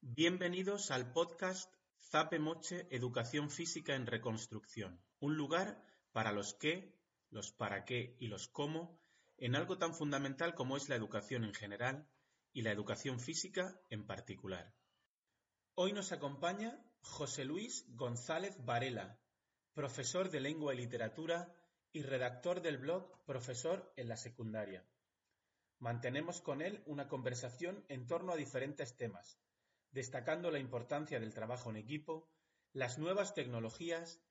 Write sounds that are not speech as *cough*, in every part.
Bienvenidos al podcast Zape Moche Educación Física en Reconstrucción, un lugar para los qué, los para qué y los cómo en algo tan fundamental como es la educación en general y la educación física en particular. Hoy nos acompaña José Luis González Varela, profesor de lengua y literatura y redactor del blog Profesor en la secundaria. Mantenemos con él una conversación en torno a diferentes temas, destacando la importancia del trabajo en equipo, las nuevas tecnologías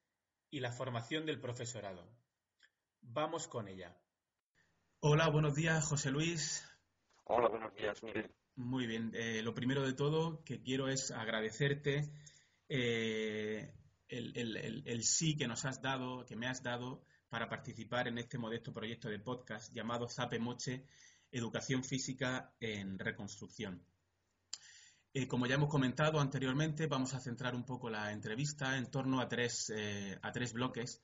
y la formación del profesorado. Vamos con ella. Hola, buenos días, José Luis. Hola, buenos días, Miguel. Muy bien. Eh, lo primero de todo que quiero es agradecerte eh, el, sí que nos has dado, que me has dado para participar en este modesto proyecto de podcast llamado Zape Moche, Educación Física en Reconstrucción. Eh, como ya hemos comentado anteriormente, vamos a centrar un poco la entrevista en torno a tres, a tres bloques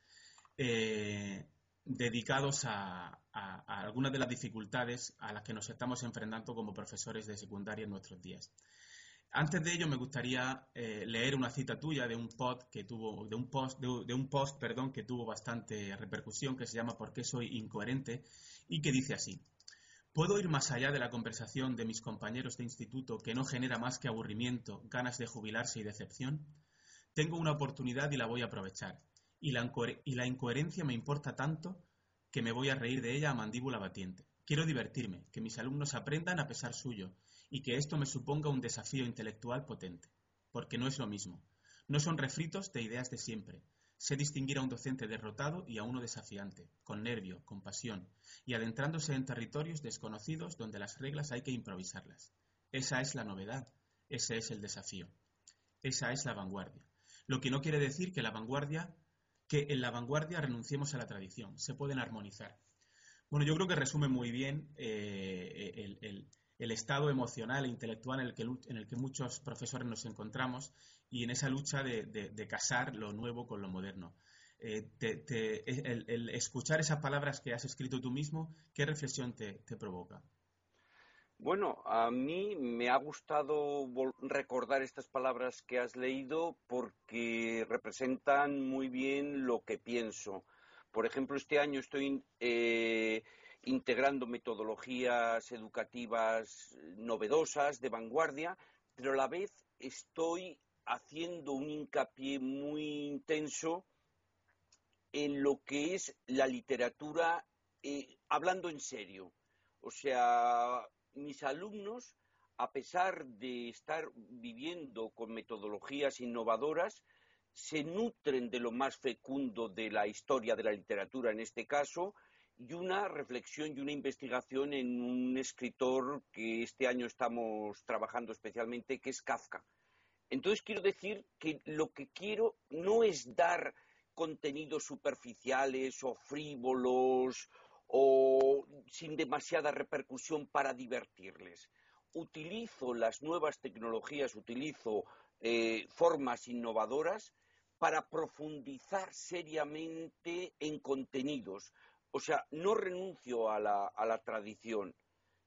dedicados a, algunas de las dificultades a las que nos estamos enfrentando como profesores de secundaria en nuestros días. Antes de ello, me gustaría eh, leer una cita tuya de un post que tuvo, de un post, de, un post, perdón, que tuvo bastante repercusión, que se llama ¿Por qué soy incoherente? y que dice así: Puedo ir más allá de la conversación de mis compañeros de instituto que no genera más que aburrimiento, ganas de jubilarse y decepción. Tengo una oportunidad y la voy a aprovechar y la, incoherencia me importa tanto que me voy a reír de ella a mandíbula batiente. Quiero divertirme, que mis alumnos aprendan a pesar suyo y que esto me suponga un desafío intelectual potente, porque no es lo mismo. No son refritos de ideas de siempre. Sé distinguir a un docente derrotado y a uno desafiante, con nervio, con pasión, y adentrándose en territorios desconocidos donde las reglas hay que improvisarlas. Esa es la novedad, ese es el desafío, esa es la vanguardia. Lo que no quiere decir que la vanguardia que en la vanguardia renunciemos a la tradición, se pueden armonizar. Bueno, yo creo que resume muy bien eh, el, estado emocional e intelectual en el, que, en el que muchos profesores nos encontramos y en esa lucha de, casar lo nuevo con lo moderno. Eh, el, escuchar esas palabras que has escrito tú mismo, ¿qué reflexión te provoca? Bueno, a mí me ha gustado recordar estas palabras que has leído porque representan muy bien lo que pienso. Por ejemplo, este año estoy eh, integrando metodologías educativas novedosas, de vanguardia, pero a la vez estoy haciendo un hincapié muy intenso en lo que es la literatura, eh, hablando en serio. O sea, mis alumnos, a pesar de estar viviendo con metodologías innovadoras, se nutren de lo más fecundo de la historia de la literatura en este caso y una reflexión y una investigación en un escritor que este año estamos trabajando especialmente, que es Kafka. Entonces quiero decir que lo que quiero no es dar contenidos superficiales o frívolos o sin demasiada repercusión para divertirles. Utilizo las nuevas tecnologías, utilizo eh, formas innovadoras para profundizar seriamente en contenidos. O sea, no renuncio a la, a la tradición.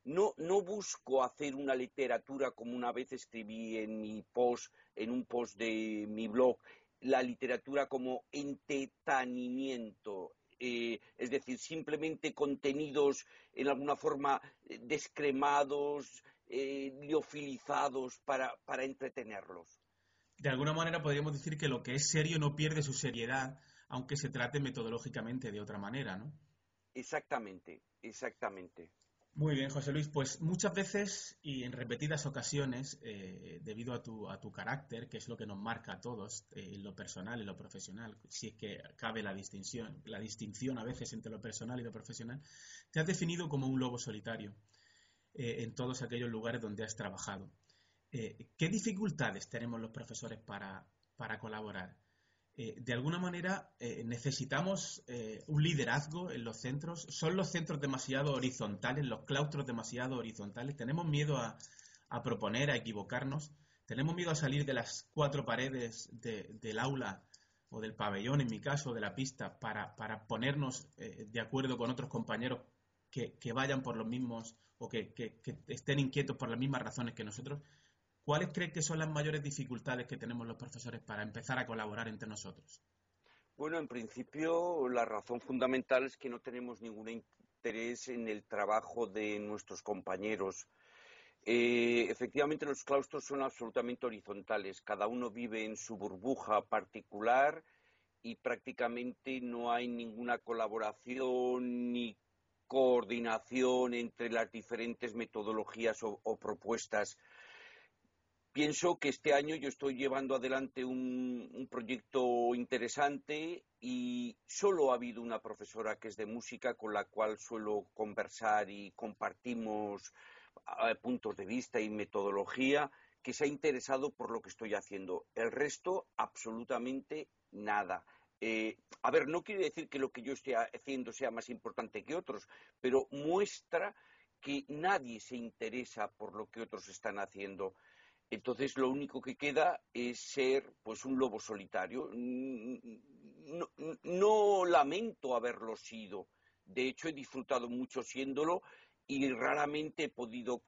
No, no, busco hacer una literatura como una vez escribí en mi post, en un post de mi blog, la literatura como entretenimiento, eh, es decir, simplemente contenidos en alguna forma eh, descremados, eh, liofilizados para, para entretenerlos. De alguna manera podríamos decir que lo que es serio no pierde su seriedad, aunque se trate metodológicamente de otra manera, ¿no? Exactamente, exactamente. Muy bien, José Luis. Pues muchas veces y en repetidas ocasiones, eh, debido a tu, a tu carácter, que es lo que nos marca a todos, eh, en lo personal y lo profesional, si es que cabe la distinción, la distinción a veces entre lo personal y lo profesional, te has definido como un lobo solitario eh, en todos aquellos lugares donde has trabajado. ¿Qué dificultades tenemos los profesores para, para colaborar? Eh, de alguna manera eh, necesitamos eh, un liderazgo en los centros. Son los centros demasiado horizontales, los claustros demasiado horizontales. Tenemos miedo a, proponer, a equivocarnos. Tenemos miedo a salir de las cuatro paredes del aula o del pabellón, en mi caso, de la pista, para, ponernos de acuerdo con otros compañeros que, vayan por los mismos o que, estén inquietos por las mismas razones que nosotros, ¿cuáles creen que son las mayores dificultades que tenemos los profesores para empezar a colaborar entre nosotros? Bueno, en principio la razón fundamental es que no tenemos ningún interés en el trabajo de nuestros compañeros. Eh, efectivamente, los claustros son absolutamente horizontales. Cada uno vive en su burbuja particular y prácticamente no hay ninguna colaboración ni coordinación entre las diferentes metodologías o, propuestas. Pienso que este año yo estoy llevando adelante un, proyecto interesante y solo ha habido una profesora que es de música con la cual suelo conversar y compartimos eh, puntos de vista y metodología que se ha interesado por lo que estoy haciendo. El resto, absolutamente nada. Eh, a ver, no quiere decir que lo que yo esté haciendo sea más importante que otros, pero muestra que nadie se interesa por lo que otros están haciendo. Entonces lo único que queda es ser pues un lobo solitario. no lamento haberlo sido. De hecho, he disfrutado mucho siéndolo y raramente he podido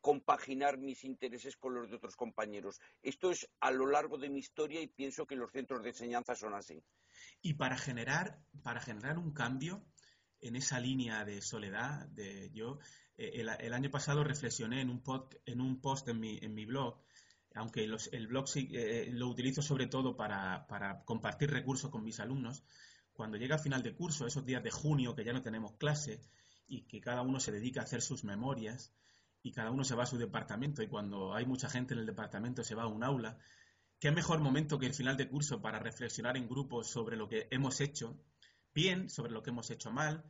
compaginar mis intereses con los de otros compañeros. Esto es a lo largo de mi historia y pienso que los centros de enseñanza son así. Y para generar, para generar un cambio en esa línea de soledad, de yo, eh, el, año pasado reflexioné en un, en un post en mi, en mi blog, aunque el blog eh, lo utilizo sobre todo para, para compartir recursos con mis alumnos, cuando llega a final de curso, esos días de junio que ya no tenemos clase, y que cada uno se dedica a hacer sus memorias y cada uno se va a su departamento y cuando hay mucha gente en el departamento se va a un aula, ¿qué mejor momento que el final de curso para reflexionar en grupo sobre lo que hemos hecho bien, sobre lo que hemos hecho mal?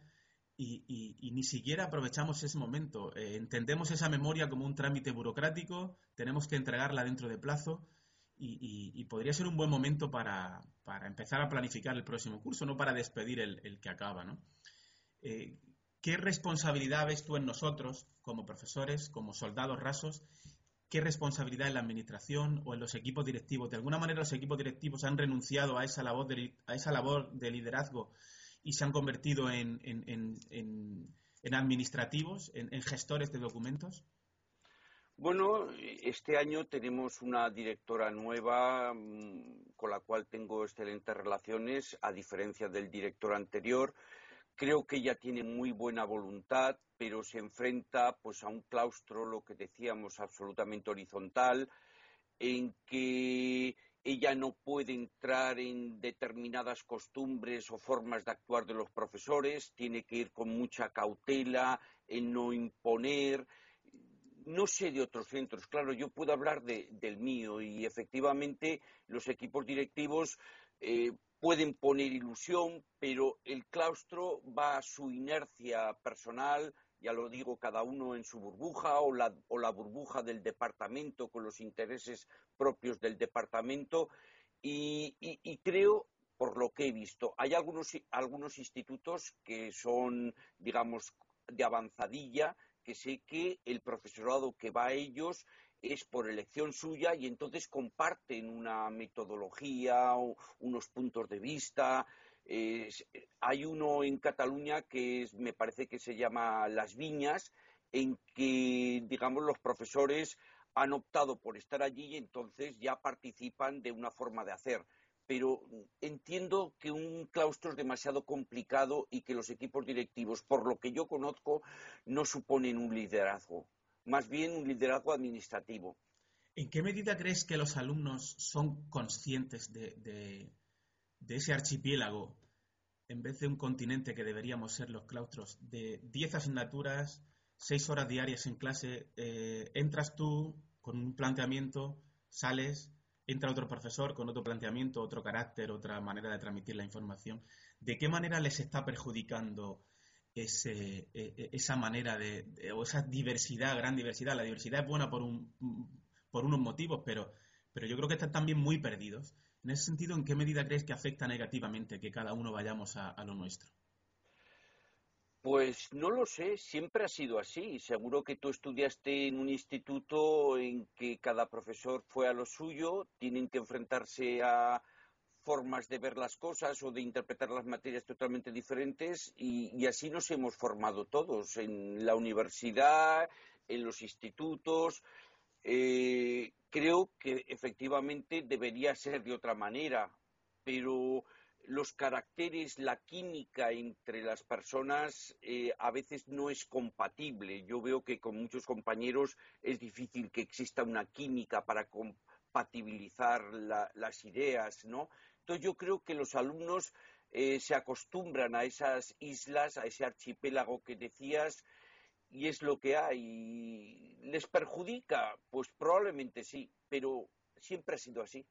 Y, ni siquiera aprovechamos ese momento. Eh, entendemos esa memoria como un trámite burocrático, tenemos que entregarla dentro de plazo y, podría ser un buen momento para, empezar a planificar el próximo curso, no para despedir el, que acaba. ¿no? Eh, ¿Qué responsabilidad ves tú en nosotros, como profesores, como soldados rasos? ¿Qué responsabilidad en la administración o en los equipos directivos? De alguna manera los equipos directivos han renunciado a esa labor de, a esa labor de liderazgo y se han convertido en, administrativos, en, gestores de documentos. Bueno, este año tenemos una directora nueva mm, con la cual tengo excelentes relaciones, a diferencia del director anterior. Creo que ella tiene muy buena voluntad, pero se enfrenta pues a un claustro, lo que decíamos, absolutamente horizontal, en que ella no puede entrar en determinadas costumbres o formas de actuar de los profesores, tiene que ir con mucha cautela en no imponer. No sé de otros centros, claro, yo puedo hablar del mío y efectivamente los equipos directivos eh, pueden poner ilusión, pero el claustro va a su inercia personal, ya lo digo, cada uno en su burbuja o la, burbuja del departamento con los intereses propios del departamento y, creo, por lo que he visto, hay algunos, algunos institutos que son, digamos, de avanzadilla, que sé que el profesorado que va a ellos es por elección suya y entonces comparten una metodología, o unos puntos de vista. Hay uno en Cataluña que me parece que se llama Las Viñas, en que, digamos, los profesores han optado por estar allí y entonces ya participan de una forma de hacer. Pero entiendo que un claustro es demasiado complicado y que los equipos directivos, por lo que yo conozco, no suponen un liderazgo más bien un liderazgo administrativo. ¿En qué medida crees que los alumnos son conscientes de, ese archipiélago, en vez de un continente que deberíamos ser los claustros, de 10 asignaturas, 6 horas diarias en clase, eh, entras tú con un planteamiento, sales, entra otro profesor con otro planteamiento, otro carácter, otra manera de transmitir la información. ¿De qué manera les está perjudicando ese, e, e, esa manera de, o esa diversidad, gran diversidad. La diversidad es buena por, un, por unos motivos, pero, pero yo creo que están también muy perdidos. En ese sentido, ¿en qué medida crees que afecta negativamente que cada uno vayamos a, lo nuestro? Pues no lo sé, siempre ha sido así. Seguro que tú estudiaste en un instituto en que cada profesor fue a lo suyo, tienen que enfrentarse a formas de ver las cosas o de interpretar las materias totalmente diferentes y, así nos hemos formado todos en la universidad, en los institutos. Eh, creo que efectivamente debería ser de otra manera, pero los caracteres, la química entre las personas eh, a veces no es compatible. Yo veo que con muchos compañeros es difícil que exista una química para compatibilizar las ideas, ¿no? Entonces yo creo que los alumnos eh, se acostumbran a esas islas, a ese archipiélago que decías, y es lo que hay. ¿Les perjudica? Pues probablemente sí, pero siempre ha sido así.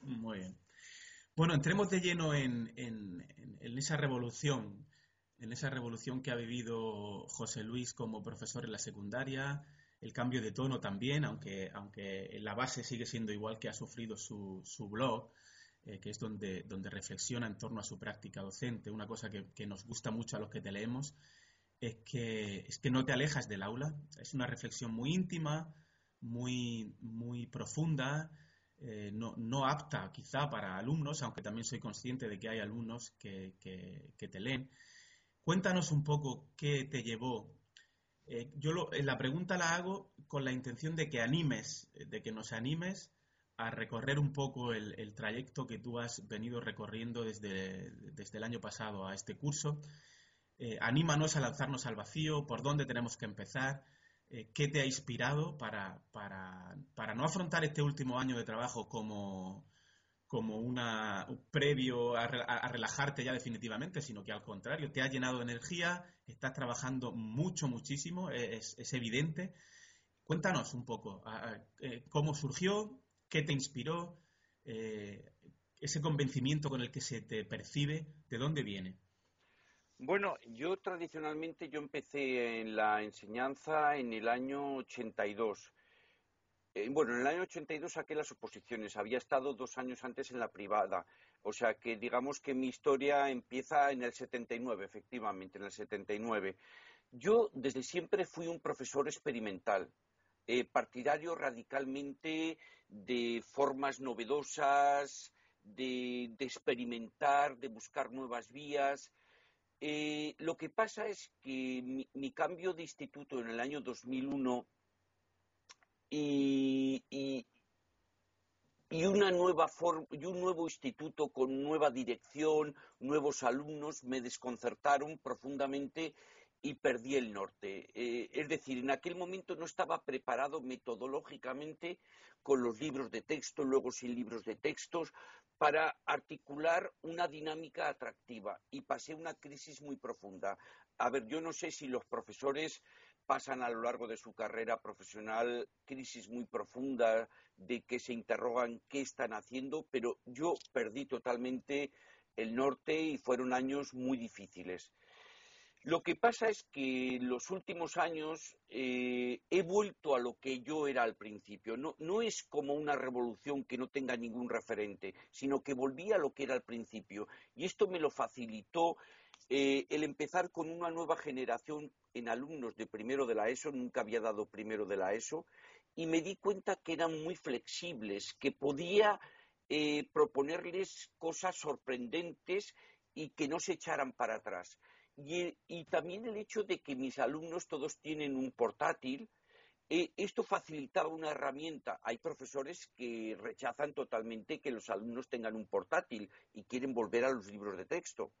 Muy bien. Bueno, entremos de lleno en, esa revolución, en esa revolución que ha vivido José Luis como profesor en la secundaria, el cambio de tono también, aunque, aunque la base sigue siendo igual que ha sufrido su, blog, eh, que es donde, donde reflexiona en torno a su práctica docente. Una cosa que, que, nos gusta mucho a los que te leemos es que, es que no te alejas del aula. Es una reflexión muy íntima, muy, muy profunda eh, no, apta quizá para alumnos, aunque también soy consciente de que hay alumnos que, te leen. Cuéntanos un poco qué te llevó. Eh, yo eh, la pregunta la hago con la intención de que animes, de que nos animes a recorrer un poco el, trayecto que tú has venido recorriendo desde, desde el año pasado a este curso. Anímanos a lanzarnos al vacío, por dónde tenemos que empezar, eh, ¿qué te ha inspirado para, no afrontar este último año de trabajo como, como una, un previo a, relajarte ya definitivamente, sino que al contrario, te ha llenado de energía, estás trabajando mucho, muchísimo, e, es, evidente. Cuéntanos un poco eh, cómo surgió, qué te inspiró, eh, ese convencimiento con el que se te percibe, de dónde viene. Bueno, yo tradicionalmente yo empecé en la enseñanza en el año 82. Eh, bueno, en el año 82 saqué las oposiciones. Había estado dos años antes en la privada. O sea que digamos que mi historia empieza en el 79, efectivamente, en el 79. Yo desde siempre fui un profesor experimental, eh, partidario radicalmente de formas novedosas, de experimentar, de buscar nuevas vías. Eh, lo que pasa es que mi, cambio de instituto en el año 2001 y, y, y una nueva y un nuevo instituto con nueva dirección, nuevos alumnos, me desconcertaron profundamente y perdí el norte. Eh, es decir, en aquel momento no estaba preparado metodológicamente con los libros de texto, luego sin libros de textos, para articular una dinámica atractiva y pasé una crisis muy profunda. A ver, yo no sé si los profesores pasan a lo largo de su carrera profesional crisis muy profundas de que se interrogan qué están haciendo, pero yo perdí totalmente el norte y fueron años muy difíciles. Lo que pasa es que en los últimos años eh, he vuelto a lo que yo era al principio. No, es como una revolución que no tenga ningún referente, sino que volví a lo que era al principio. Y esto me lo facilitó eh, el empezar con una nueva generación en alumnos de primero de la ESO, nunca había dado primero de la ESO, y me di cuenta que eran muy flexibles, que podía eh, proponerles cosas sorprendentes y que no se echaran para atrás. Y, también el hecho de que mis alumnos todos tienen un portátil, eh, esto facilitaba una herramienta. Hay profesores que rechazan totalmente que los alumnos tengan un portátil y quieren volver a los libros de texto.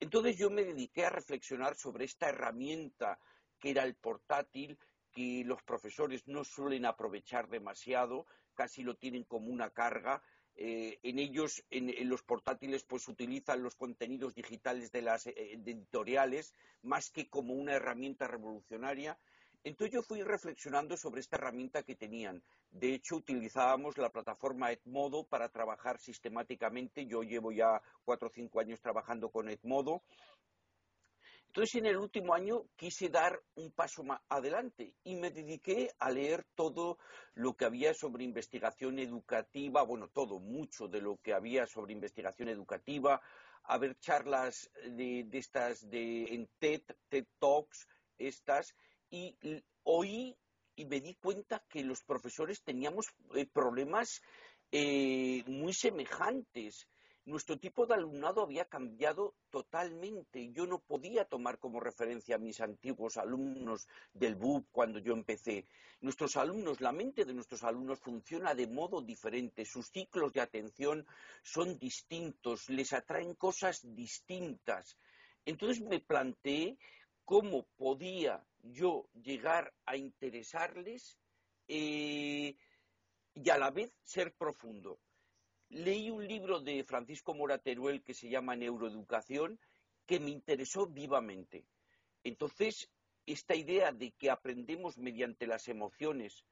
Entonces yo me dediqué a reflexionar sobre esta herramienta que era el portátil, que los profesores no suelen aprovechar demasiado, casi lo tienen como una carga, eh, en ellos, en, los portátiles, pues utilizan los contenidos digitales de las eh, editoriales más que como una herramienta revolucionaria. Entonces yo fui reflexionando sobre esta herramienta que tenían. De hecho, utilizábamos la plataforma Edmodo para trabajar sistemáticamente. Yo llevo ya cuatro o cinco años trabajando con Edmodo entonces, en el último año quise dar un paso más adelante y me dediqué a leer todo lo que había sobre investigación educativa, bueno, todo, mucho de lo que había sobre investigación educativa, a ver charlas de, estas de, en TED, TED Talks, estas, y oí y me di cuenta que los profesores teníamos eh, problemas eh, muy semejantes nuestro tipo de alumnado había cambiado totalmente. Yo no podía tomar como referencia a mis antiguos alumnos del BUP cuando yo empecé. Nuestros alumnos, la mente de nuestros alumnos funciona de modo diferente, sus ciclos de atención son distintos, les atraen cosas distintas. Entonces me planteé cómo podía yo llegar a interesarles eh, y a la vez ser profundo leí un libro de Francisco Morateruel que se llama Neuroeducación que me interesó vivamente. Entonces, esta idea de que aprendemos mediante las emociones,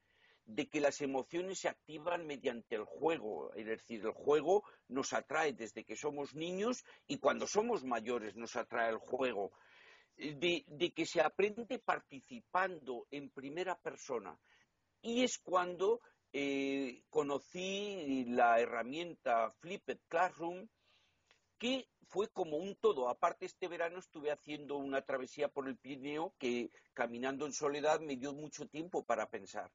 de que las emociones se activan mediante el juego, es decir, el juego nos atrae desde que somos niños y cuando somos mayores nos atrae el juego, de, de que se aprende participando en primera persona. Y es cuando eh, conocí la herramienta Flipped Classroom, que fue como un todo. Aparte, este verano estuve haciendo una travesía por el Pirineo que, caminando en soledad, me dio mucho tiempo para pensar.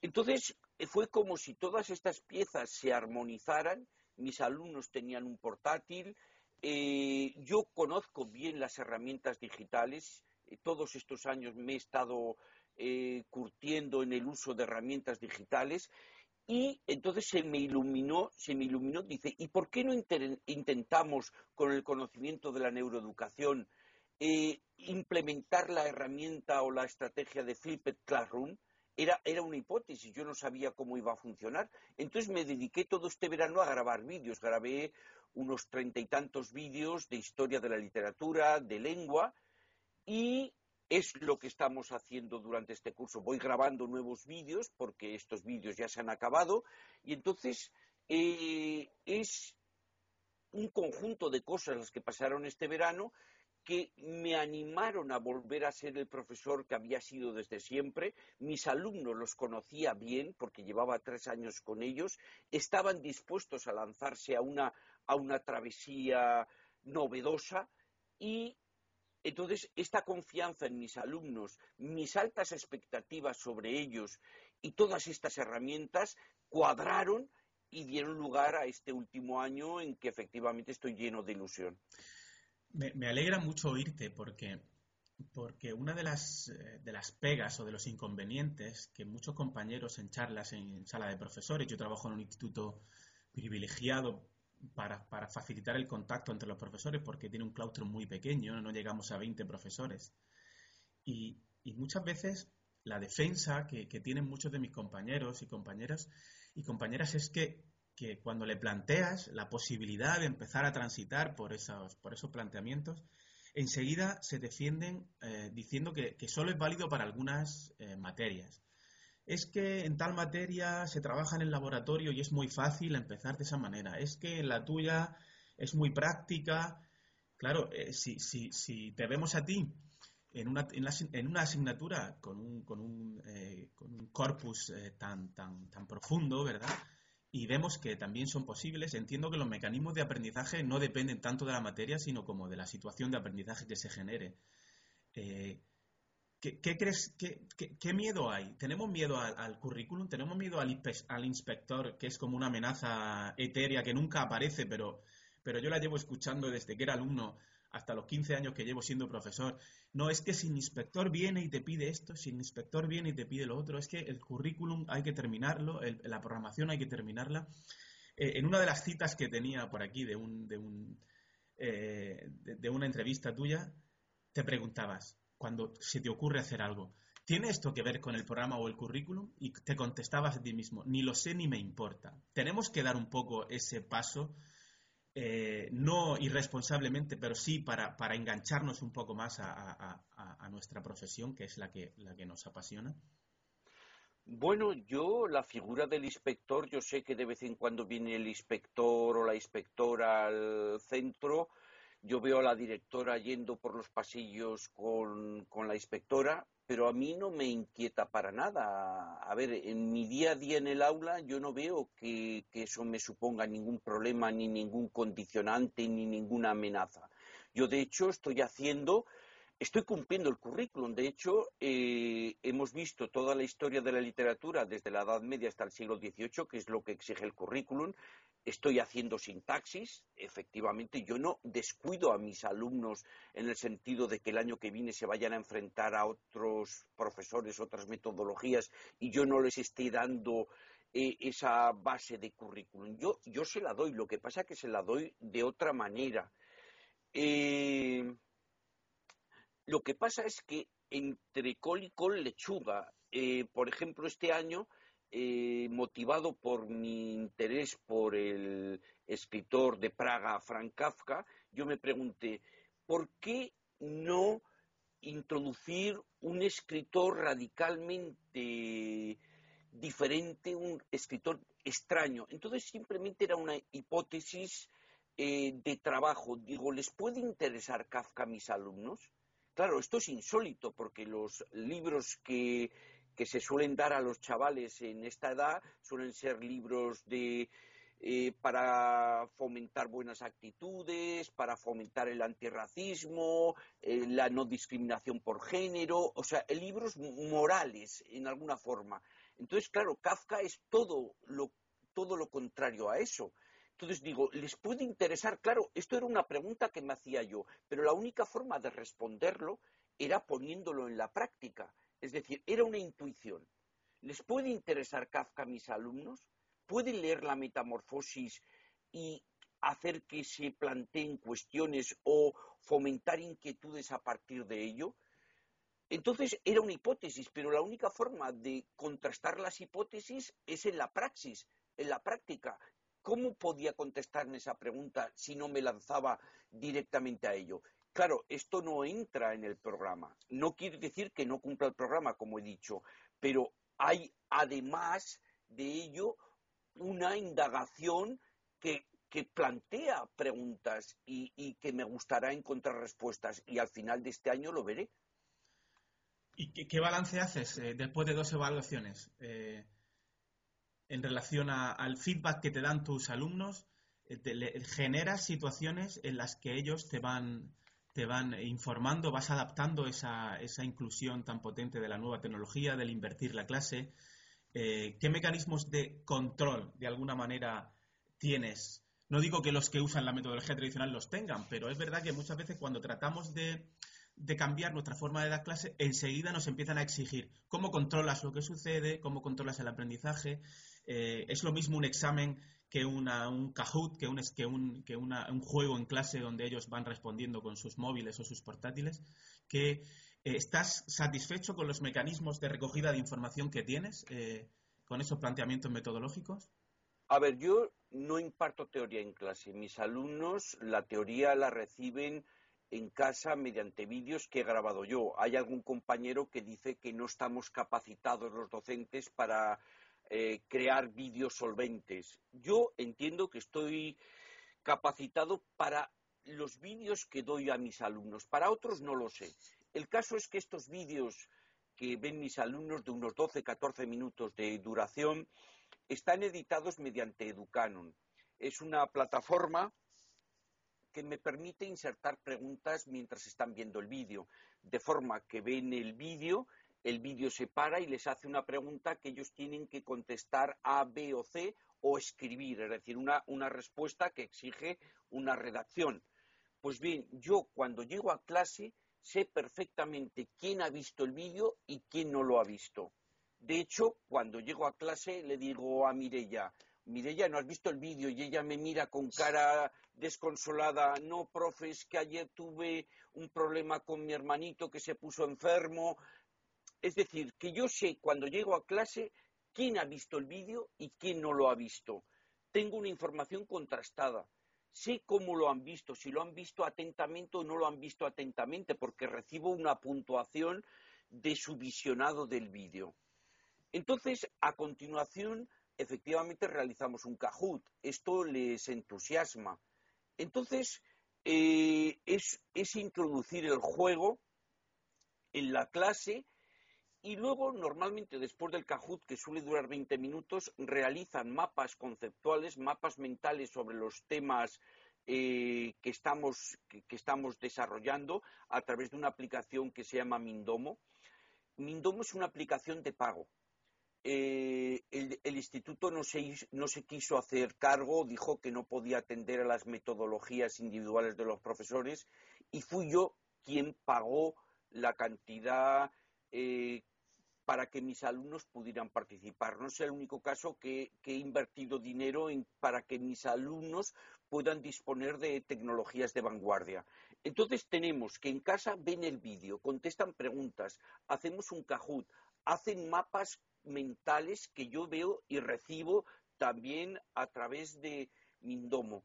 Entonces, eh, fue como si todas estas piezas se armonizaran. Mis alumnos tenían un portátil. Eh, yo conozco bien las herramientas digitales. todos estos años me he estado eh, curtiendo en el uso de herramientas digitales y entonces se me iluminó, se me iluminó, dice, ¿y por qué no intentamos con el conocimiento de la neuroeducación eh, implementar la herramienta o la estrategia de Flipped Classroom? Era, era, una hipótesis, yo no sabía cómo iba a funcionar. Entonces me dediqué todo este verano a grabar vídeos. Grabé unos treinta y tantos vídeos de historia de la literatura, de lengua, y es lo que estamos haciendo durante este curso. Voy grabando nuevos vídeos porque estos vídeos ya se han acabado y entonces eh, es un conjunto de cosas las que pasaron este verano que me animaron a volver a ser el profesor que había sido desde siempre. Mis alumnos los conocía bien porque llevaba tres años con ellos, estaban dispuestos a lanzarse a una, a una travesía novedosa y entonces, esta confianza en mis alumnos, mis altas expectativas sobre ellos y todas estas herramientas cuadraron y dieron lugar a este último año en que efectivamente estoy lleno de ilusión. Me, alegra mucho oírte porque, porque una de las, eh, de las pegas o de los inconvenientes que muchos compañeros en charlas en sala de profesores, yo trabajo en un instituto privilegiado para, para, facilitar el contacto entre los profesores porque tiene un claustro muy pequeño, no llegamos a 20 profesores. Y, y muchas veces la defensa que, que, tienen muchos de mis compañeros y compañeras y compañeras es que, que, cuando le planteas la posibilidad de empezar a transitar por esos, por esos planteamientos, enseguida se defienden eh, diciendo que, que, solo es válido para algunas eh, materias es que en tal materia se trabaja en el laboratorio y es muy fácil empezar de esa manera. Es que la tuya es muy práctica. Claro, eh, si, te vemos a ti en una, asignatura con un, con un, eh, corpus eh, tan, tan, tan profundo, ¿verdad? Y vemos que también son posibles. Entiendo que los mecanismos de aprendizaje no dependen tanto de la materia, sino como de la situación de aprendizaje que se genere. ¿Qué, miedo hay? ¿Tenemos miedo al, currículum? ¿Tenemos miedo al, inspector, que es como una amenaza etérea que nunca aparece, pero, pero yo la llevo escuchando desde que era alumno hasta los 15 años que llevo siendo profesor? No, es que si el inspector viene y te pide esto, si el inspector viene y te pide lo otro, es que el currículum hay que terminarlo, la programación hay que terminarla. Eh, en una de las citas que tenía por aquí de, un, de, un, eh, de una entrevista tuya, te preguntabas, cuando se te ocurre hacer algo. ¿Tiene esto que ver con el programa o el currículum? Y te contestabas a ti mismo, ni lo sé ni me importa. Tenemos que dar un poco ese paso, eh, no irresponsablemente, pero sí para, engancharnos un poco más a, nuestra profesión, que es la que, la que nos apasiona. Bueno, yo la figura del inspector, yo sé que de vez en cuando viene el inspector o la inspectora al centro, yo veo a la directora yendo por los pasillos con, la inspectora, pero a mí no me inquieta para nada. A ver, en mi día a día en el aula yo no veo que, eso me suponga ningún problema, ni ningún condicionante, ni ninguna amenaza. Yo, de hecho, estoy haciendo estoy cumpliendo el currículum. De hecho, eh, hemos visto toda la historia de la literatura desde la Edad Media hasta el siglo XVIII, que es lo que exige el currículum. Estoy haciendo sintaxis. Efectivamente, yo no descuido a mis alumnos en el sentido de que el año que viene se vayan a enfrentar a otros profesores, otras metodologías, y yo no les esté dando eh, esa base de currículum. Yo, se la doy, lo que pasa es que se la doy de otra manera. Eh, lo que pasa es que entre col y col lechuga, eh, por ejemplo, este año, motivado por mi interés por el escritor de Praga, Frank Kafka, yo me pregunté, ¿por qué no introducir un escritor radicalmente diferente, un escritor extraño. Entonces simplemente era una hipótesis eh, de trabajo. Digo, ¿les puede interesar Kafka a mis alumnos? Claro, esto es insólito porque los libros que, se suelen dar a los chavales en esta edad suelen ser libros de eh, para fomentar buenas actitudes, para fomentar el antirracismo, eh, la no discriminación por género, o sea, libros morales en alguna forma. Entonces, claro, Kafka es todo lo, todo lo contrario a eso. Entonces digo, ¿les puede interesar? Claro, esto era una pregunta que me hacía yo, pero la única forma de responderlo era poniéndolo en la práctica. Es decir, era una intuición. ¿Les puede interesar Kafka a mis alumnos? ¿Pueden leer la metamorfosis y hacer que se planteen cuestiones o fomentar inquietudes a partir de ello? Entonces era una hipótesis, pero la única forma de contrastar las hipótesis es en la praxis, en la práctica. ¿Cómo podía contestarme esa pregunta si no me lanzaba directamente a ello? Claro, esto no entra en el programa. No quiere decir que no cumpla el programa, como he dicho, pero hay además de ello una indagación que, plantea preguntas y que me gustará encontrar respuestas y al final de este año lo veré. ¿Y qué, balance haces eh, después de dos evaluaciones eh, en relación al feedback que te dan tus alumnos? Eh, ¿Generas situaciones en las que ellos te van, te van informando, vas adaptando esa, esa inclusión tan potente de la nueva tecnología, del invertir la clase? ¿Qué mecanismos de control, de alguna manera, tienes? No digo que los que usan la metodología tradicional los tengan, pero es verdad que muchas veces cuando tratamos de de cambiar nuestra forma de dar clase, enseguida nos empiezan a exigir cómo controlas lo que sucede, cómo controlas el aprendizaje. Eh, es lo mismo un examen que un Kahoot, que, un, juego en clase donde ellos van respondiendo con sus móviles o sus portátiles, eh, estás satisfecho con los mecanismos de recogida de información que tienes, eh, con esos planteamientos metodológicos. A ver, yo no imparto teoría en clase. Mis alumnos la teoría la reciben en casa mediante vídeos que he grabado yo. Hay algún compañero que dice que no estamos capacitados los docentes para eh, crear vídeos solventes. Yo entiendo que estoy capacitado para los vídeos que doy a mis alumnos. Para otros no lo sé. El caso es que estos vídeos que ven mis alumnos de unos 12, 14 minutos de duración están editados mediante Educanon. Es una plataforma que me permite insertar preguntas mientras están viendo el vídeo, de forma que ven el vídeo, el vídeo se para y les hace una pregunta que ellos tienen que contestar A, B o C o escribir, es decir, una, una respuesta que exige una redacción. Pues bien, yo cuando llego a clase sé perfectamente quién ha visto el vídeo y quién no lo ha visto. De hecho, cuando llego a clase le digo a Mirella, Mireya, ¿no has visto el vídeo? Y ella me mira con cara desconsolada. No, profe, es que ayer tuve un problema con mi hermanito que se puso enfermo. Es decir, que yo sé cuando llego a clase quién ha visto el vídeo y quién no lo ha visto. Tengo una información contrastada. Sé cómo lo han visto, si lo han visto atentamente o no lo han visto atentamente, porque recibo una puntuación de su visionado del vídeo. Entonces, a continuación, efectivamente realizamos un Kahoot. Esto les entusiasma. Entonces, eh, es, introducir el juego en la clase y luego, normalmente, después del Kahoot, que suele durar 20 minutos, realizan mapas conceptuales, mapas mentales sobre los temas eh, que estamos, que, estamos desarrollando a través de una aplicación que se llama Mindomo. Mindomo es una aplicación de pago. Eh, el, instituto no se, no se quiso hacer cargo, dijo que no podía atender a las metodologías individuales de los profesores y fui yo quien pagó la cantidad eh, para que mis alumnos pudieran participar. No es el único caso que, he invertido dinero para que mis alumnos puedan disponer de tecnologías de vanguardia. Entonces tenemos que en casa ven el vídeo, contestan preguntas, hacemos un Kahoot, hacen mapas mentales que yo veo y recibo también a través de Mindomo.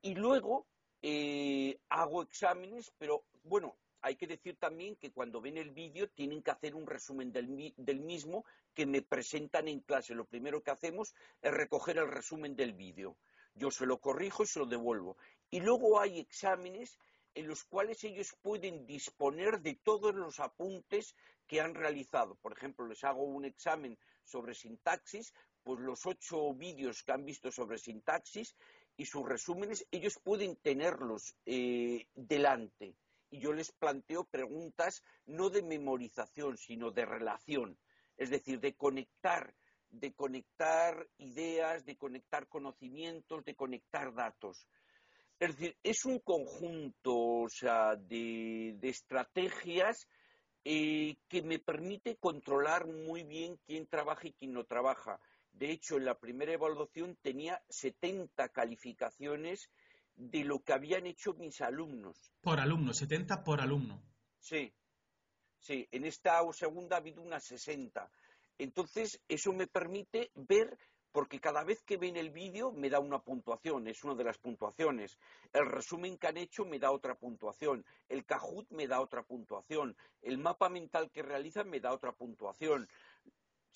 Y luego eh, hago exámenes, pero bueno, hay que decir también que cuando ven el vídeo tienen que hacer un resumen del, mismo que me presentan en clase. Lo primero que hacemos es recoger el resumen del vídeo. Yo se lo corrijo y se lo devuelvo. Y luego hay exámenes en los cuales ellos pueden disponer de todos los apuntes que han realizado. Por ejemplo, les hago un examen sobre sintaxis, pues los ocho vídeos que han visto sobre sintaxis y sus resúmenes, ellos pueden tenerlos eh, delante. Y yo les planteo preguntas no de memorización, sino de relación, es decir, de conectar, de conectar ideas, de conectar conocimientos, de conectar datos. Es decir, es un conjunto de, estrategias eh, que me permite controlar muy bien quién trabaja y quién no trabaja. De hecho, en la primera evaluación tenía 70 calificaciones de lo que habían hecho mis alumnos. Por alumno, 70 por alumno. Sí, sí. En esta segunda ha habido unas 60. Entonces, eso me permite ver porque cada vez que ven el vídeo me da una puntuación, es una de las puntuaciones. El resumen que han hecho me da otra puntuación. El Kahoot me da otra puntuación. El mapa mental que realizan me da otra puntuación.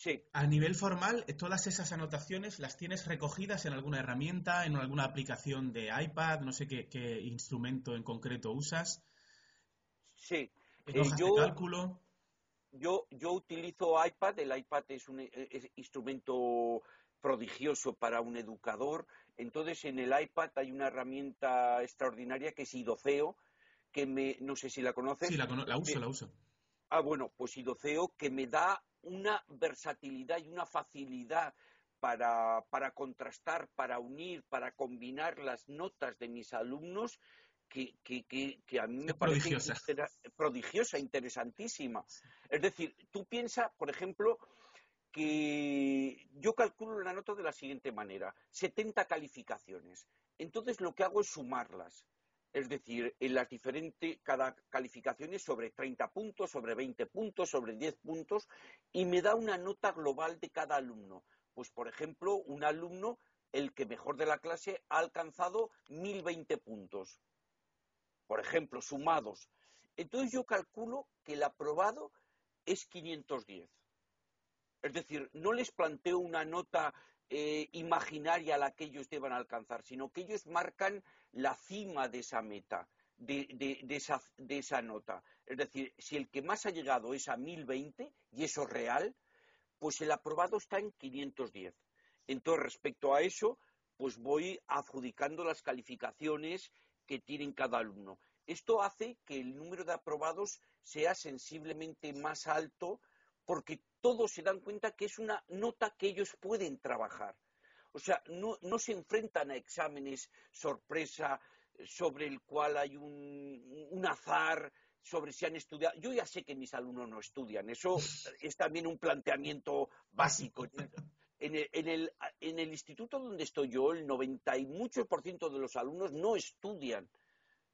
Sí. A nivel formal, todas esas anotaciones las tienes recogidas en alguna herramienta, en alguna aplicación de iPad, no sé qué, instrumento en concreto usas. Sí. Eh, yo, cálculo? Yo, yo utilizo iPad, el iPad es un instrumento prodigioso para un educador. Entonces, en el iPad hay una herramienta extraordinaria que es Idoceo, que me, no sé si la conoces. Sí, la, uso, la uso. Ah, bueno, pues Idoceo que me da una versatilidad y una facilidad para, para contrastar, para unir, para combinar las notas de mis alumnos que, que, que, a mí me parece prodigiosa. prodigiosa, interesantísima. Es decir, tú piensas, por ejemplo, que yo calculo la nota de la siguiente manera, 70 calificaciones. Entonces lo que hago es sumarlas. Es decir, en las diferentes, cada calificación es sobre 30 puntos, sobre 20 puntos, sobre 10 puntos, y me da una nota global de cada alumno. Pues, por ejemplo, un alumno, el que mejor de la clase, ha alcanzado 1020 puntos. Por ejemplo, sumados. Entonces yo calculo que el aprobado es 510. Es decir, no les planteo una nota eh, imaginaria a la que ellos deban alcanzar, sino que ellos marcan la cima de esa meta, de, esa, nota. Es decir, si el que más ha llegado es a 1020, y eso es real, pues el aprobado está en 510. Entonces, respecto a eso, pues voy adjudicando las calificaciones que tienen cada alumno. Esto hace que el número de aprobados sea sensiblemente más alto porque todos se dan cuenta que es una nota que ellos pueden trabajar. O sea, no, se enfrentan a exámenes sorpresa sobre el cual hay un, azar, sobre si han estudiado. Yo ya sé que mis alumnos no estudian, eso *laughs* es también un planteamiento básico. *laughs* En el, en el, en el instituto donde estoy yo, el 90 y muchos por ciento de los alumnos no estudian.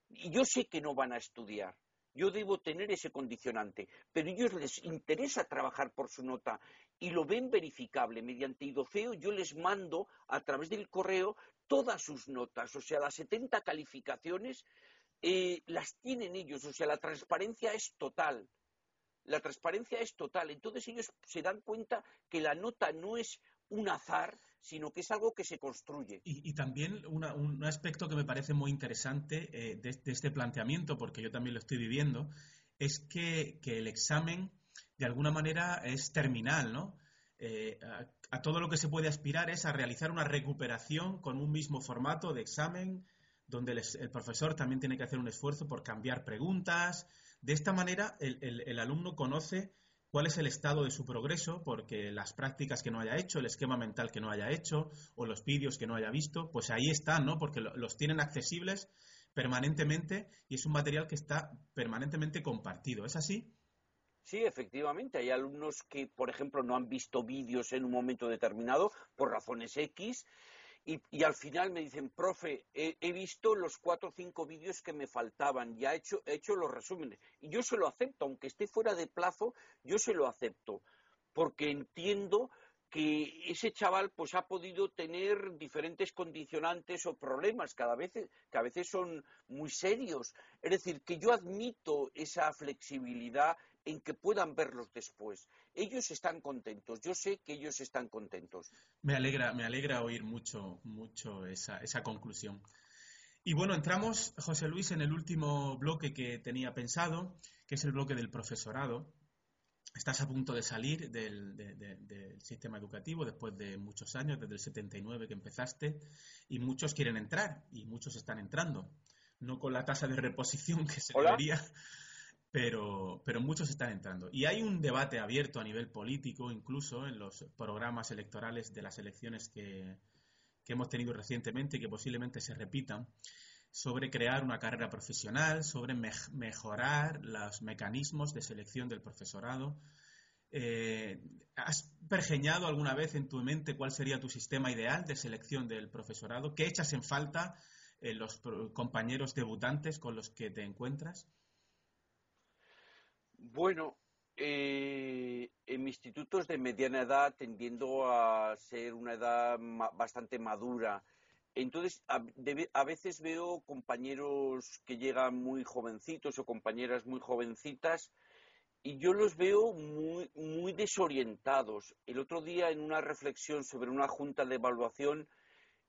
Y yo sé que no van a estudiar. Yo debo tener ese condicionante, pero a ellos les interesa trabajar por su nota y lo ven verificable. Mediante IDOCEO yo les mando a través del correo todas sus notas, o sea, las 70 calificaciones eh, las tienen ellos, o sea, la transparencia es total. La transparencia es total. Entonces ellos se dan cuenta que la nota no es un azar, sino que es algo que se construye. Y, también un aspecto que me parece muy interesante eh, de, este planteamiento, porque yo también lo estoy viviendo, es que, el examen de alguna manera es terminal, ¿no? Eh, a, todo lo que se puede aspirar es a realizar una recuperación con un mismo formato de examen donde el, profesor también tiene que hacer un esfuerzo por cambiar preguntas. De esta manera, el, alumno conoce cuál es el estado de su progreso, porque las prácticas que no haya hecho, el esquema mental que no haya hecho, o los vídeos que no haya visto, pues ahí están, ¿no? Porque los tienen accesibles permanentemente y es un material que está permanentemente compartido. ¿Es así? Sí, efectivamente. Hay alumnos que, por ejemplo, no han visto vídeos en un momento determinado por razones X y, al final me dicen, profe, he, visto los cuatro o cinco vídeos que me faltaban, ya he hecho, he hecho los resúmenes. Y yo se lo acepto, aunque esté fuera de plazo, yo se lo acepto, porque entiendo que ese chaval pues ha podido tener diferentes condicionantes o problemas cada vez que a veces son muy serios. Es decir, que yo admito esa flexibilidad en que puedan verlos después. Ellos están contentos, yo sé que ellos están contentos. Me alegra, me alegra oír mucho, mucho esa, esa conclusión. Y bueno, entramos, José Luis, en el último bloque que tenía pensado, que es el bloque del profesorado. Estás a punto de salir del, del, sistema educativo después de muchos años, desde el 79 que empezaste, y muchos quieren entrar y muchos están entrando. No con la tasa de reposición que se debería, pero, pero muchos están entrando. Y hay un debate abierto a nivel político, incluso en los programas electorales de las elecciones que, hemos tenido recientemente y que posiblemente se repitan, sobre crear una carrera profesional, sobre mejorar los mecanismos de selección del profesorado. Eh, ¿Has pergeñado alguna vez en tu mente cuál sería tu sistema ideal de selección del profesorado? ¿Qué echas en falta en los compañeros debutantes con los que te encuentras? Bueno, eh, en mi instituto es de mediana edad, tendiendo a ser una edad bastante madura. Entonces, a, veces veo compañeros que llegan muy jovencitos o compañeras muy jovencitas y yo los veo muy, muy desorientados. El otro día, en una reflexión sobre una junta de evaluación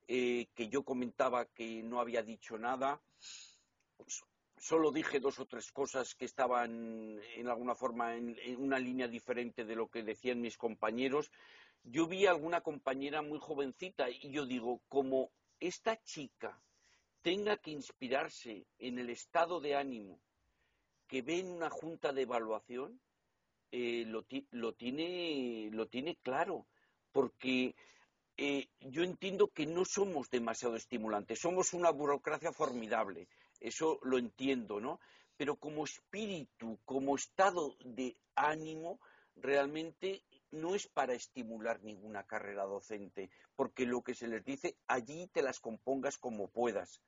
eh, que yo comentaba que no había dicho nada, solo dije dos o tres cosas que estaban en alguna forma en, una línea diferente de lo que decían mis compañeros. Yo vi a alguna compañera muy jovencita y yo digo, como esta chica tenga que inspirarse en el estado de ánimo que ve en una junta de evaluación, eh, lo, tiene, lo tiene claro, porque eh, yo entiendo que no somos demasiado estimulantes, somos una burocracia formidable eso lo entiendo, ¿no? Pero como espíritu, como estado de ánimo, realmente no es para estimular ninguna carrera docente, porque lo que se les dice, allí te las compongas como puedas.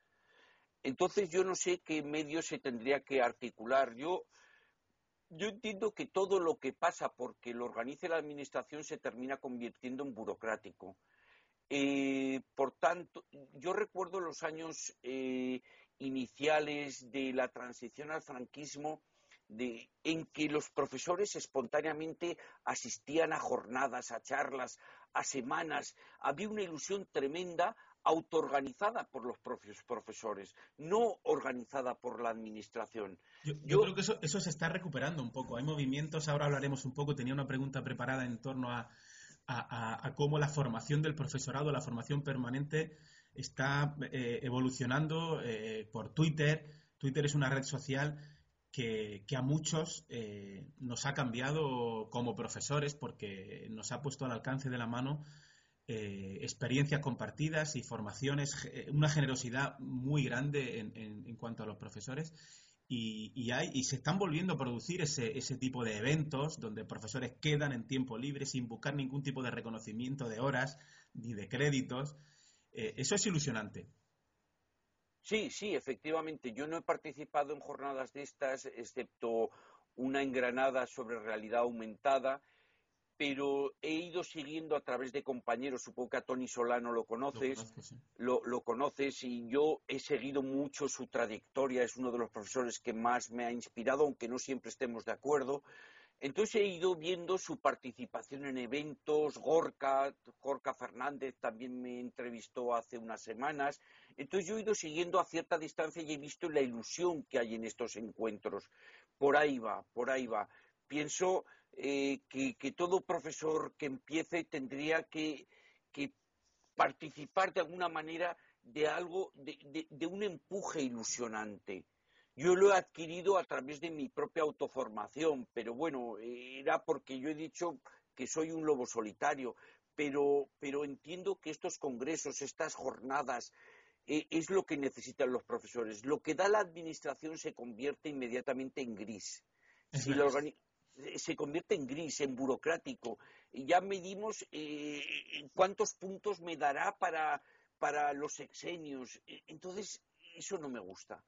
Entonces yo no sé qué medio se tendría que articular. Yo, yo entiendo que todo lo que pasa porque lo organice la Administración se termina convirtiendo en burocrático. Eh, por tanto, yo recuerdo los años eh, iniciales de la transición al franquismo en que los profesores espontáneamente asistían a jornadas, a charlas, a semanas. Había una ilusión tremenda autoorganizada por los propios profesores, no organizada por la administración. Yo, creo que eso, eso, se está recuperando un poco. Hay movimientos, ahora hablaremos un poco, tenía una pregunta preparada en torno a, a cómo la formación del profesorado, la formación permanente, está eh, evolucionando eh, por Twitter. Twitter es una red social que, a muchos eh, nos ha cambiado como profesores porque nos ha puesto al alcance de la mano experiencias compartidas y formaciones, una generosidad muy grande en, cuanto a los profesores. Y, hay, y se están volviendo a producir ese, ese tipo de eventos donde profesores quedan en tiempo libre sin buscar ningún tipo de reconocimiento de horas ni de créditos. Eh, eso es ilusionante. Sí, sí, efectivamente. Yo no he participado en jornadas de estas, excepto una en Granada sobre realidad aumentada, pero he ido siguiendo a través de compañeros, supongo que a Tony Solano lo conoces, lo, lo, conoces y yo he seguido mucho su trayectoria, es uno de los profesores que más me ha inspirado, aunque no siempre estemos de acuerdo. Entonces he ido viendo su participación en eventos, Gorka, Gorka Fernández también me entrevistó hace unas semanas. Entonces yo he ido siguiendo a cierta distancia y he visto la ilusión que hay en estos encuentros. Por ahí va, por ahí va. Pienso eh, que, todo profesor que empiece tendría que, que participar de alguna manera de algo, de, un empuje ilusionante. Yo lo he adquirido a través de mi propia autoformación, pero bueno, era porque yo he dicho que soy un lobo solitario, pero, pero entiendo que estos congresos, estas jornadas, eh, es lo que necesitan los profesores. Lo que da la administración se convierte inmediatamente en gris. Si se convierte en gris, en burocrático. Ya medimos eh, cuántos puntos me dará para, para los exenios. E, entonces, eso no me gusta.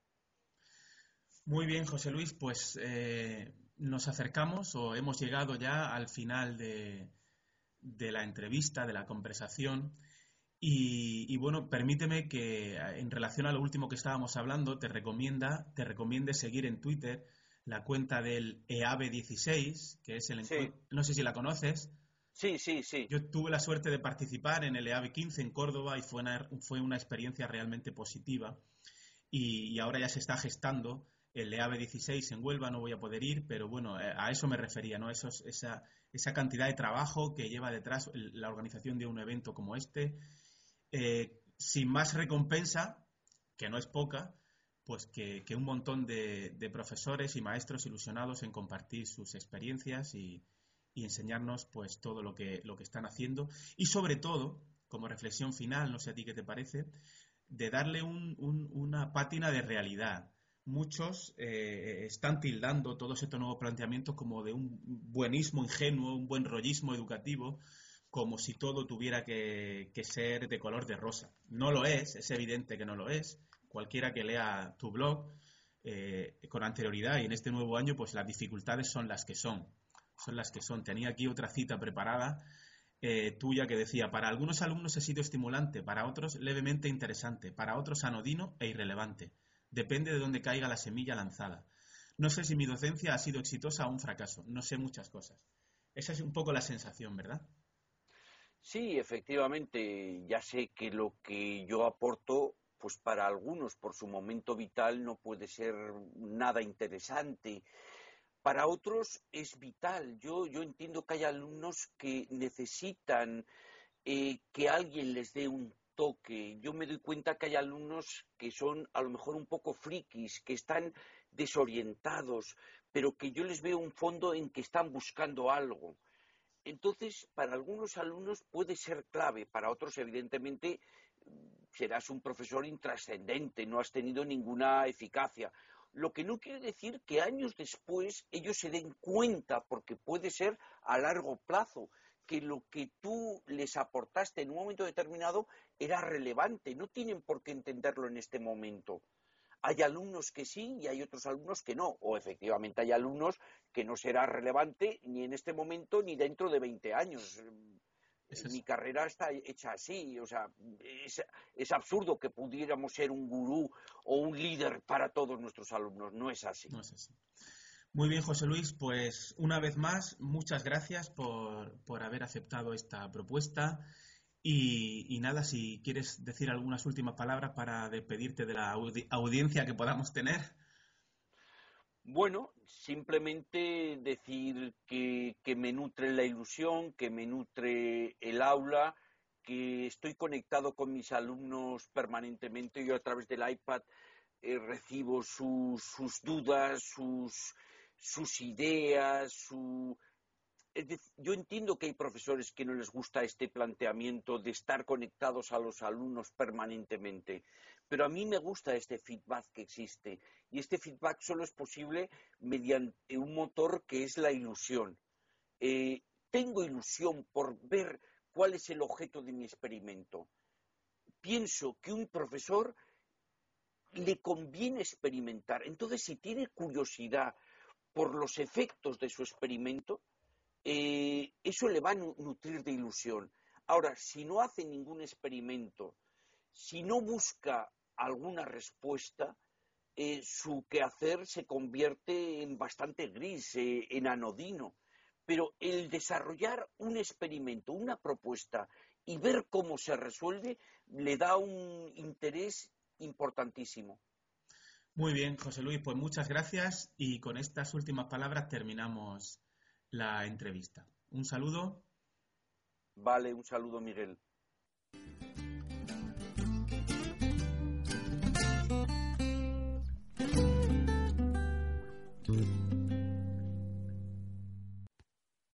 Muy bien, José Luis, pues eh, nos acercamos o hemos llegado ya al final de, de la entrevista, de la conversación. Y, bueno, permíteme que en relación a lo último que estábamos hablando, te recomienda, te recomiende seguir en Twitter la cuenta del EAVE16, que es el no sé si la conoces. Sí, sí, sí. Yo tuve la suerte de participar en el EAVE15 en Córdoba y fue una, fue una experiencia realmente positiva. Y, ahora ya se está gestando el EAVE16 en Huelva, no voy a poder ir, pero bueno, eh, a eso me refería, ¿no? esa, esa cantidad de trabajo que lleva detrás la organización de un evento como este, eh, sin más recompensa, que no es poca, pues que, un montón de, profesores y maestros ilusionados en compartir sus experiencias y, enseñarnos pues todo lo que, lo que están haciendo y sobre todo, como reflexión final, no sé a ti qué te parece, de darle una pátina de realidad. Muchos eh, están tildando todos estos nuevos planteamientos como de un buenismo ingenuo, un buen rollismo educativo, como si todo tuviera que ser de color de rosa. No lo es, es evidente que no lo es cualquiera que lea tu blog eh, con anterioridad y en este nuevo año, pues las dificultades son las que son. Son las que son. Tenía aquí otra cita preparada eh, tuya que decía, para algunos alumnos ha sido estimulante, para otros levemente interesante, para otros anodino e irrelevante. Depende de dónde caiga la semilla lanzada. No sé si mi docencia ha sido exitosa o un fracaso. No sé muchas cosas. Esa es un poco la sensación, ¿verdad? Sí, efectivamente. Ya sé que lo que yo aporto pues para algunos por su momento vital no puede ser nada interesante. Para otros es vital. Yo, yo entiendo que hay alumnos que necesitan eh, que alguien les dé un toque. Yo me doy cuenta que hay alumnos que son a lo mejor un poco frikis, que están desorientados, pero que yo les veo un fondo en que están buscando algo. Entonces, para algunos alumnos puede ser clave, para otros, evidentemente, serás un profesor intrascendente, no has tenido ninguna eficacia. Lo que no quiere decir que años después ellos se den cuenta, porque puede ser a largo plazo, que lo que tú les aportaste en un momento determinado era relevante. No tienen por qué entenderlo en este momento. Hay alumnos que sí y hay otros alumnos que no. O efectivamente hay alumnos que no será relevante ni en este momento ni dentro de 20 años mi carrera está hecha así, o sea, es, absurdo que pudiéramos ser un gurú o un líder para todos nuestros alumnos, no es así. No es así. Muy bien, José Luis, pues una vez más, muchas gracias por, haber aceptado esta propuesta. Y, nada, si quieres decir algunas últimas palabras para despedirte de la audiencia que podamos tener. Bueno, simplemente decir que, me nutre la ilusión, que me nutre el aula, que estoy conectado con mis alumnos permanentemente. Yo a través del iPad eh, recibo sus, sus dudas, sus, sus ideas, su, yo entiendo que hay profesores que no les gusta este planteamiento de estar conectados a los alumnos permanentemente, pero a mí me gusta este feedback que existe y este feedback solo es posible mediante un motor que es la ilusión. Eh, tengo ilusión por ver cuál es el objeto de mi experimento. Pienso que un profesor le conviene experimentar. Entonces, si tiene curiosidad por los efectos de su experimento, eh, eso le va a nutrir de ilusión. Ahora, si no hace ningún experimento, si no busca alguna respuesta, eh, su quehacer se convierte en bastante gris, eh, en anodino. Pero el desarrollar un experimento, una propuesta y ver cómo se resuelve, le da un interés importantísimo. Muy bien, José Luis, pues muchas gracias y con estas últimas palabras terminamos la entrevista. Un saludo. Vale, un saludo, Miguel.